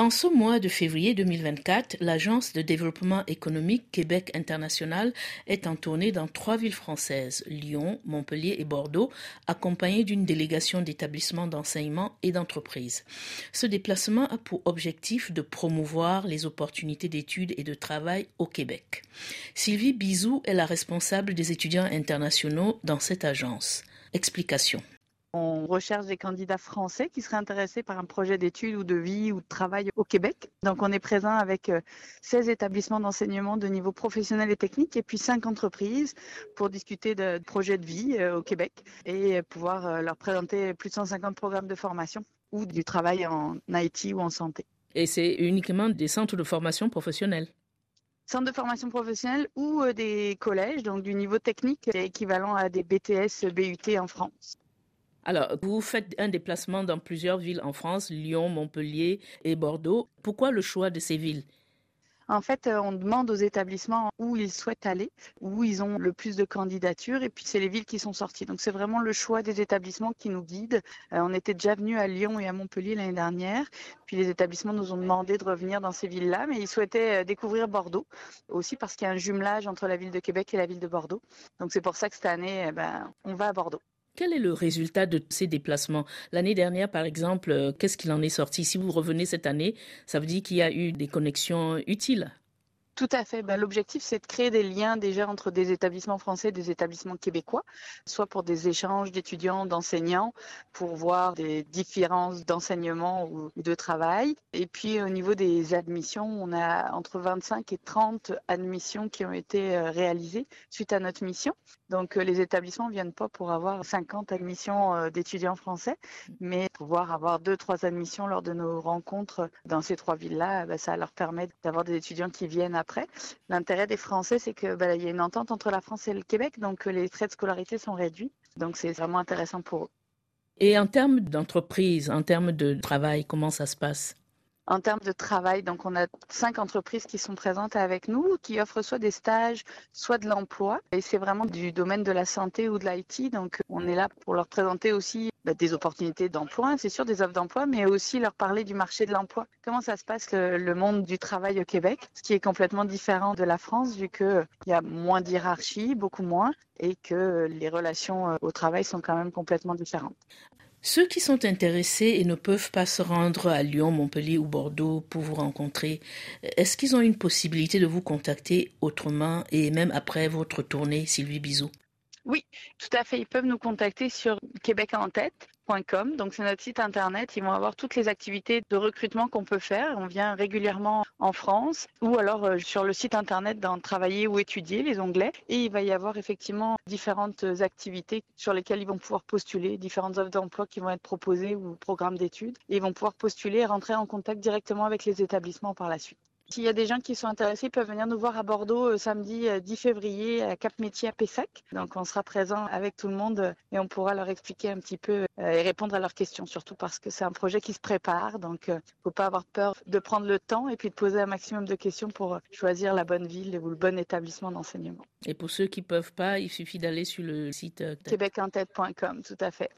En ce mois de février 2024, l'Agence de développement économique Québec International est en tournée dans trois villes françaises, Lyon, Montpellier et Bordeaux, accompagnée d'une délégation d'établissements d'enseignement et d'entreprises. Ce déplacement a pour objectif de promouvoir les opportunités d'études et de travail au Québec. Sylvie Bizou est la responsable des étudiants internationaux dans cette agence. Explication. On recherche des candidats français qui seraient intéressés par un projet d'études ou de vie ou de travail au Québec. Donc on est présent avec 16 euh, établissements d'enseignement de niveau professionnel et technique et puis 5 entreprises pour discuter de projets de vie euh, au Québec et pouvoir euh, leur présenter plus de 150 programmes de formation ou du travail en IT ou en santé. Et c'est uniquement des centres de formation professionnelle? Centres de formation professionnelle ou des collèges, donc du niveau technique équivalent à des BTS, BUT en France. Alors, vous faites un déplacement dans plusieurs villes en France, Lyon, Montpellier et Bordeaux. Pourquoi le choix de ces villes? En fait, euh, on demande aux établissements où ils souhaitent aller, où ils ont le plus de candidatures, et puis c'est les villes qui sont sorties. Donc c'est vraiment le choix des établissements qui nous guide. Euh, on était déjà venu à Lyon et à Montpellier l'année dernière, puis les établissements nous ont demandé de revenir dans ces villes-là, mais ils souhaitaient euh, découvrir Bordeaux aussi parce qu'il y a un jumelage entre la ville de Québec et la ville de Bordeaux. Donc c'est pour ça que cette année, eh ben, on va à Bordeaux. Quel est le résultat de ces déplacements? L'année dernière, par exemple, euh, qu'est-ce qu'il en est sorti? Si vous revenez cette année, ça veut dire qu'il y a eu des connexions utiles tout à fait. Ben, l'objectif, c'est de créer des liens déjà entre des établissements français et des établissements québécois, soit pour des échanges d'étudiants, d'enseignants, pour voir des différences d'enseignement ou de travail. Et puis au niveau des admissions, on a entre 25 et 30 admissions qui ont été euh, réalisées suite à notre mission. Donc euh, les établissements ne viennent pas pour avoir 50 admissions euh, d'étudiants français, mais pouvoir avoir deux, trois admissions lors de nos rencontres dans ces trois villes-là, ben, ça leur permet d'avoir des étudiants qui viennent après. L'intérêt des Français, c'est qu'il ben, y a une entente entre la France et le Québec, donc les frais de scolarité sont réduits. Donc c'est vraiment intéressant pour eux. Et en termes d'entreprise, en termes de travail, comment ça se passe? En termes de travail. Donc, on a cinq entreprises qui sont présentes avec nous, qui offrent soit des stages, soit de l'emploi. Et c'est vraiment du domaine de la santé ou de l'IT. Donc, on est là pour leur présenter aussi bah, des opportunités d'emploi, c'est sûr, des offres d'emploi, mais aussi leur parler du marché de l'emploi. Comment ça se passe le, monde du travail au Québec, ce qui est complètement différent de la France, vu qu'il y a moins d'hierarchie, beaucoup moins, et que les relations euh, au travail sont quand même complètement différentes. Ceux qui sont intéressés et ne peuvent pas se rendre à Lyon, Montpellier ou Bordeaux pour vous rencontrer, est-ce qu'ils ont une possibilité de vous contacter autrement et même après votre tournée, Sylvie Bizou Oui, tout à fait. Ils peuvent nous contacter sur Québec en tête donc c'est notre site internet. Ils vont avoir toutes les activités de recrutement qu'on peut faire. On vient régulièrement en France ou alors euh, sur le site internet dans travailler ou étudier les onglets. Et il va y avoir effectivement différentes activités sur lesquelles ils vont pouvoir postuler, différentes offres d'emploi qui vont être proposées ou programmes d'études. Et ils vont pouvoir postuler et rentrer en contact directement avec les établissements par la suite. S'il y a des gens qui sont intéressés, ils peuvent venir nous voir à Bordeaux euh, samedi 10 euh, février à Cap Métier à Pessac. Donc on sera présent avec tout le monde euh, et on pourra leur expliquer un petit peu et répondre à leurs questions, surtout parce que c'est un projet qui se prépare. Donc il ne faut pas avoir peur de prendre le temps et puis de poser un maximum de questions pour choisir la bonne ville ou le bon établissement d'enseignement. Et pour ceux qui ne peuvent pas, il suffit d'aller sur le site québecentête.com, tout à fait.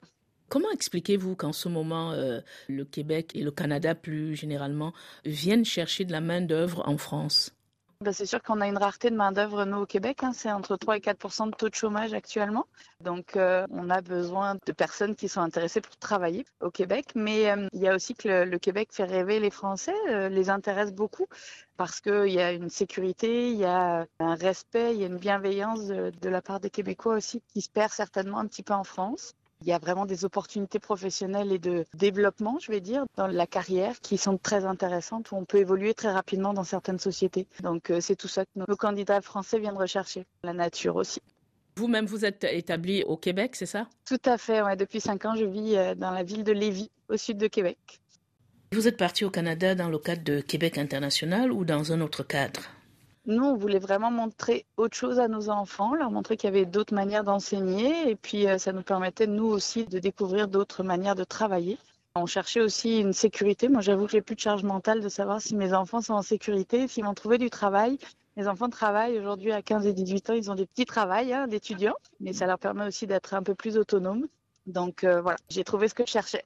Comment expliquez-vous qu'en ce moment, euh, le Québec et le Canada plus généralement viennent chercher de la main-d'œuvre en France? Ben, c'est sûr qu'on a une rareté de main-d'œuvre, nous, au Québec. Hein. c'est entre 3 et 4 de taux de chômage actuellement. Donc, euh, on a besoin de personnes qui sont intéressées pour travailler au Québec. Mais euh, il y a aussi que le, Québec fait rêver les Français, les intéresse beaucoup parce qu'il y a une sécurité, il y a un respect, il y a une bienveillance de la part des Québécois aussi qui se perd certainement un petit peu en France. Il y a vraiment des opportunités professionnelles et de développement, je vais dire, dans la carrière qui sont très intéressantes où on peut évoluer très rapidement dans certaines sociétés. Donc euh, c'est tout ça que nos candidats français viennent rechercher. La nature aussi. Vous-même, vous êtes établi au Québec, c'est ça? Tout à fait. Ouais. Depuis cinq ans, je vis euh, dans la ville de Lévis, au sud de Québec. Vous êtes parti au Canada dans le cadre de Québec International ou dans un autre cadre? Nous, on voulait vraiment montrer autre chose à nos enfants, leur montrer qu'il y avait d'autres manières d'enseigner et puis euh, ça nous permettait, nous aussi, de découvrir d'autres manières de travailler. On cherchait aussi une sécurité. Moi, j'avoue que j'ai plus de charge mentale de savoir si mes enfants sont en sécurité, s'ils vont trouver du travail. Mes enfants travaillent aujourd'hui à 15 et 18 ans. Ils ont des petits travails hein, d'étudiants, mais ça leur permet aussi d'être un peu plus autonomes. Donc euh, voilà, j'ai trouvé ce que je cherchais.